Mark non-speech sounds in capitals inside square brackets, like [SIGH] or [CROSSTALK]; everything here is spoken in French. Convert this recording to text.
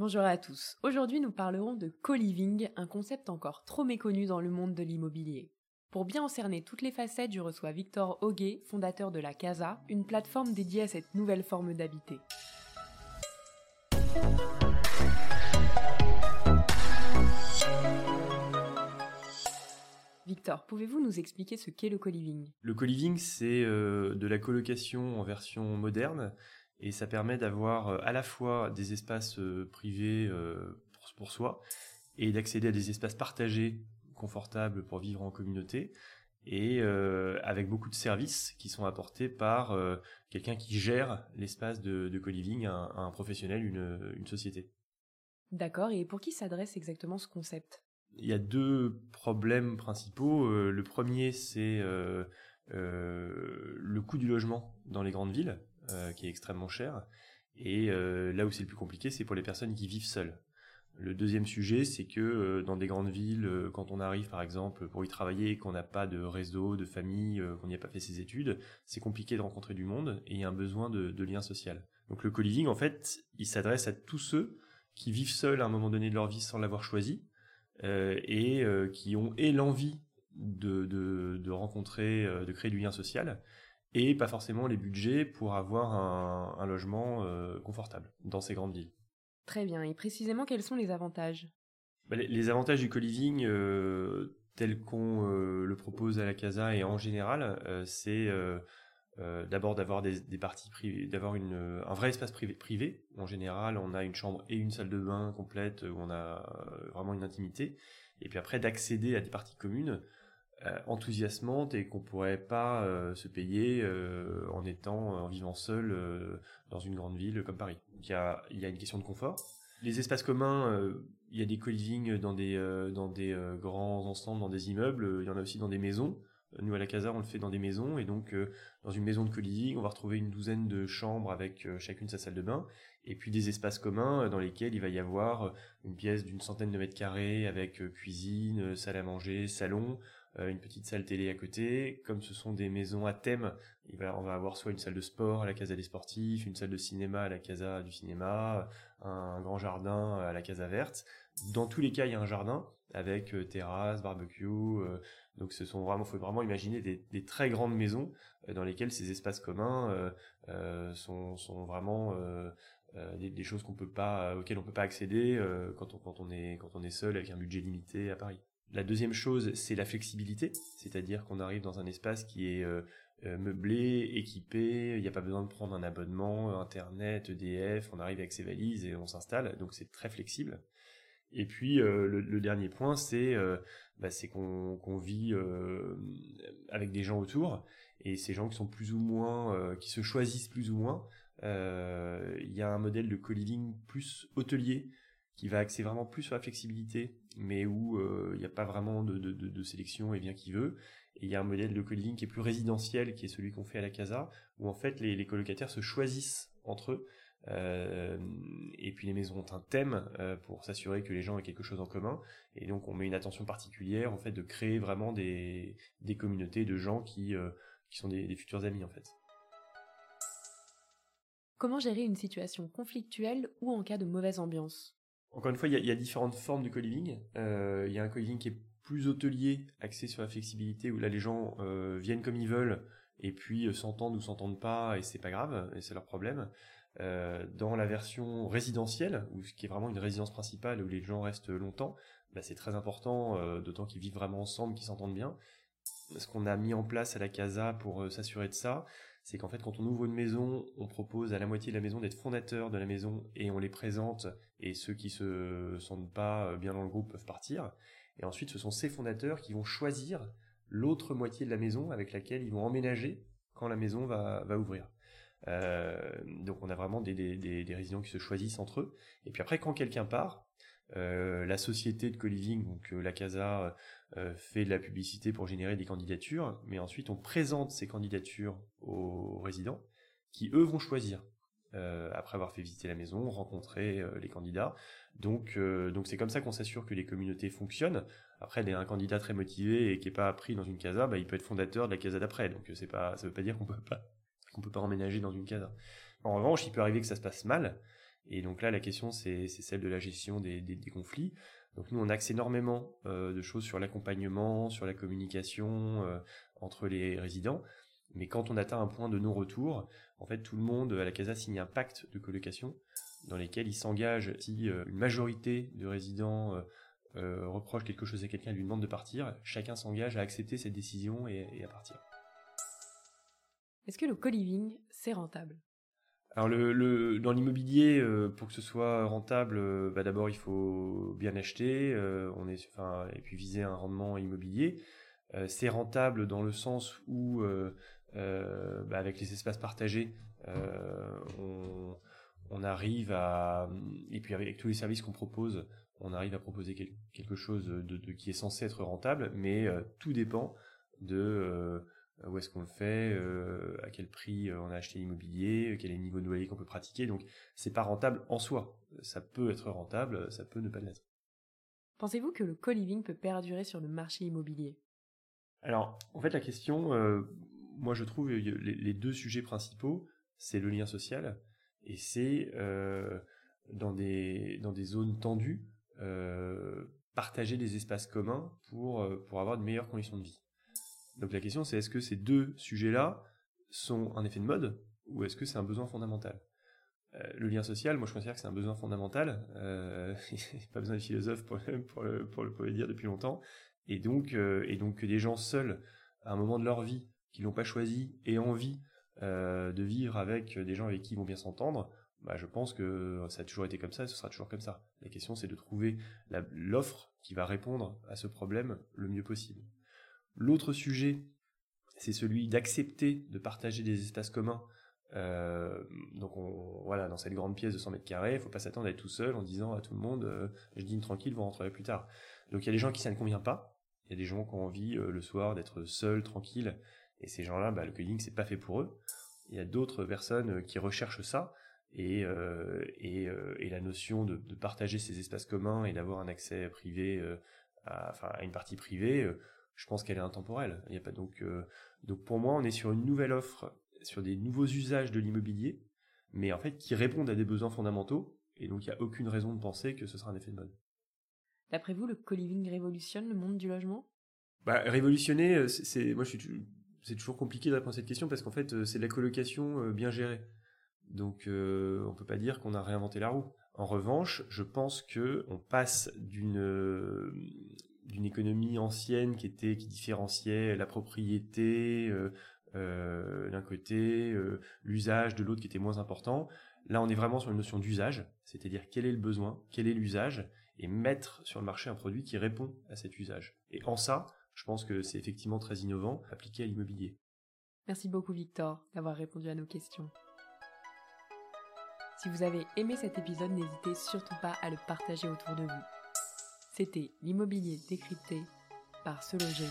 Bonjour à tous. Aujourd'hui, nous parlerons de co-living, un concept encore trop méconnu dans le monde de l'immobilier. Pour bien en cerner toutes les facettes, je reçois Victor Hoguet, fondateur de la Casa, une plateforme dédiée à cette nouvelle forme d'habiter. Victor, pouvez-vous nous expliquer ce qu'est le co-living? Le co-living, c'est euh, de la colocation en version moderne et ça permet d'avoir euh, à la fois des espaces euh, privés euh, pour, soi et d'accéder à des espaces partagés confortables pour vivre en communauté et avec beaucoup de services qui sont apportés par quelqu'un qui gère l'espace de, de co-living, un, professionnel, une, une société. D'accord, et pour qui s'adresse exactement ce concept? Il y a deux problèmes principaux. le premier, c'est le coût du logement dans les grandes villes. Euh, qui est extrêmement cher. Et euh, là où c'est le plus compliqué, c'est pour les personnes qui vivent seules. Le deuxième sujet, c'est que euh, dans des grandes villes, quand on arrive par exemple pour y travailler, qu'on n'a pas de réseau, de famille, qu'on n'y a pas fait ses études, c'est compliqué de rencontrer du monde et il y a un besoin de, lien social. Donc le co-living, en fait, il s'adresse à tous ceux qui vivent seuls à un moment donné de leur vie sans l'avoir choisi et qui ont et l'envie de, rencontrer, de créer du lien social et pas forcément les budgets pour avoir un, logement euh, confortable dans ces grandes villes. Très bien. Et précisément, quels sont les avantages? Bah, les, avantages du co-living, euh, tels qu'on euh, le propose à la Casa et en général, c'est d'abord d'avoir des, parties privées, d'avoir un vrai espace privé, privé. En général, on a une chambre et une salle de bain complète où on a vraiment une intimité. Et puis après, d'accéder à des parties communes enthousiasmante et qu'on pourrait pas euh, se payer euh, en étant en vivant seul dans une grande ville comme Paris. il y a y a une question de confort. Les espaces communs, il y a des co-living dans des dans des grands ensembles, dans des immeubles. Il y en a aussi dans des maisons. Nous à la Casa, on le fait dans des maisons et donc dans une maison de co-living, on va retrouver une douzaine de chambres avec chacune sa salle de bain et puis des espaces communs dans lesquels il va y avoir une pièce d'une centaine de mètres carrés avec cuisine, salle à manger, salon. Euh, une petite salle télé à côté. Comme ce sont des maisons à thème, on va avoir soit une salle de sport à la Casa des Sportifs, une salle de cinéma à la Casa du Cinéma, un grand jardin à la Casa Verte. Dans tous les cas, il y a un jardin avec euh, terrasse, barbecue. Euh, donc, ce sont vraiment, faut vraiment imaginer des, très grandes maisons dans lesquelles ces espaces communs sont, vraiment des, choses qu'on peut pas, auxquelles on peut pas accéder quand on est seul avec un budget limité à Paris. La deuxième chose, c'est la flexibilité, c'est-à-dire qu'on arrive dans un espace qui est euh, euh, meublé, équipé, il n'y a pas besoin de prendre un abonnement, Internet, EDF, on arrive avec ses valises et on s'installe, donc c'est très flexible. Et puis euh, le, dernier point, c'est bah, qu'on vit avec des gens autour, et ces gens qui sont plus ou moins, qui se choisissent plus ou moins. Il y a un modèle de co-living plus hôtelier qui va axer vraiment plus sur la flexibilité, mais où euh, il n'y a pas vraiment de, sélection et vient qui veut. Et il y a un modèle de co-living qui est plus résidentiel, qui est celui qu'on fait à la Casa, où en fait les, colocataires se choisissent entre eux. Euh, et puis les maisons ont un thème euh, pour s'assurer que les gens aient quelque chose en commun. Et donc on met une attention particulière en fait de créer vraiment des, communautés de gens qui, qui sont des, des futurs amis en fait. Comment gérer une situation conflictuelle ou en cas de mauvaise ambiance? Encore une fois, il y a, différentes formes de co-living. Euh, il y a un co-living qui est plus hôtelier, axé sur la flexibilité, où là les gens euh, viennent comme ils veulent et puis euh, s'entendent ou s'entendent pas et c'est pas grave et c'est leur problème. dans la version résidentielle, où ce qui est vraiment une résidence principale où les gens restent longtemps, bah, c'est très important, d'autant qu'ils vivent vraiment ensemble, qu'ils s'entendent bien. Ce qu'on a mis en place à la casa pour s'assurer de ça, c'est qu'en fait quand on ouvre une maison, on propose à la moitié de la maison d'être fondateur de la maison et on les présente et ceux qui se sentent pas bien dans le groupe peuvent partir. Et ensuite ce sont ces fondateurs qui vont choisir l'autre moitié de la maison avec laquelle ils vont emménager quand la maison va, ouvrir. Euh, donc on a vraiment des, des, des, résidents qui se choisissent entre eux. Et puis après, quand quelqu'un part, euh, la société de co-living, donc euh, la Casa, euh, fait de la publicité pour générer des candidatures, mais ensuite on présente ces candidatures aux résidents, qui eux vont choisir. après avoir fait visiter la maison, rencontrer les candidats. Donc, c'est comme ça qu'on s'assure que les communautés fonctionnent. Après, un candidat très motivé et qui est pas pris dans une casa, bah, il peut être fondateur de la casa d'après. Donc c'est pas, ça veut pas dire qu'on peut pas qu'on peut pas emménager dans une casa. En revanche, il peut arriver que ça se passe mal Et donc là, la question, c'est celle de la gestion des, conflits. Donc nous, on axe énormément de choses sur l'accompagnement, sur la communication entre les résidents. Mais quand on atteint un point de non-retour, en fait, tout le monde à la CASA signe un pacte de colocation dans lequel il s'engage si une majorité de résidents reproche quelque chose à quelqu'un et lui demande de partir, chacun s'engage à accepter cette décision et à partir. Est-ce que le co-living, c'est rentable? Alors le, dans l'immobilier, euh, pour que ce soit rentable, euh, bah, d'abord il faut bien acheter, euh, on est, enfin, et puis viser un rendement immobilier. c'est rentable dans le sens où, bah, avec les espaces partagés, on, arrive à, et puis avec tous les services qu'on propose, on arrive à proposer quelque chose de, qui est censé être rentable, mais tout dépend de où est-ce qu'on le fait, euh, à quel prix euh, on a acheté l'immobilier, quel est le niveau de loyer qu'on peut pratiquer. Donc c'est pas rentable en soi. Ça peut être rentable, ça peut ne pas l'être. Pensez-vous que le co-living peut perdurer sur le marché immobilier? Alors, en fait, la question, moi je trouve les, deux sujets principaux, c'est le lien social et c'est dans des dans des zones tendues partager des espaces communs pour pour avoir de meilleures conditions de vie. Donc la question c'est est-ce que ces deux sujets-là sont un effet de mode ou est-ce que c'est un besoin fondamental? Euh, Le lien social, moi je considère que c'est un besoin fondamental. Euh, [LAUGHS] pas besoin de philosophe pour, le, pour le dire depuis longtemps. Et donc, euh, et donc que des gens seuls, à un moment de leur vie, qui l'ont pas choisi, aient envie euh, de vivre avec des gens avec qui ils vont bien s'entendre, bah, je pense que ça a toujours été comme ça et ce sera toujours comme ça. La question c'est de trouver l'offre qui va répondre à ce problème le mieux possible. L'autre sujet, c'est celui d'accepter de partager des espaces communs. Euh, donc voilà, dans cette grande pièce de 100 mètres carrés, il faut pas s'attendre à être tout seul en disant à tout le monde, euh, je dîne tranquille, vous rentrerez plus tard. Donc il y a des gens qui ça ne convient pas. Il y a des gens qui ont envie euh, le soir d'être seuls, tranquilles. Et ces gens-là, bah, le coding c'est pas fait pour eux. Il y a d'autres personnes qui recherchent ça. Et, la notion de, partager ces espaces communs et d'avoir un accès privé, enfin, à une partie privée, je pense qu'elle est intemporelle. Il y a pas donc euh, donc pour moi, on est sur une nouvelle offre, sur des nouveaux usages de l'immobilier, mais en fait qui répondent à des besoins fondamentaux. Et donc il n'y a aucune raison de penser que ce sera un effet de mode. D'après vous, le co-living révolutionne le monde du logement? Bah, révolutionner, euh, c'est moi je suis c'est toujours compliqué de répondre à cette question parce qu'en fait euh, c'est de la colocation bien gérée. Donc on on peut pas dire qu'on a réinventé la roue. En revanche, je pense que on passe d'une d'une économie ancienne qui était qui différenciait la propriété euh, euh, d'un côté, euh, l'usage de l'autre qui était moins important. Là, on est vraiment sur une notion d'usage, c'est-à-dire quel est le besoin, quel est l'usage, et mettre sur le marché un produit qui répond à cet usage. Et en ça, je pense que c'est effectivement très innovant appliqué à l'immobilier. Merci beaucoup Victor d'avoir répondu à nos questions. Si vous avez aimé cet épisode, n'hésitez surtout pas à le partager autour de vous. C'était l'immobilier décrypté par Se Loger.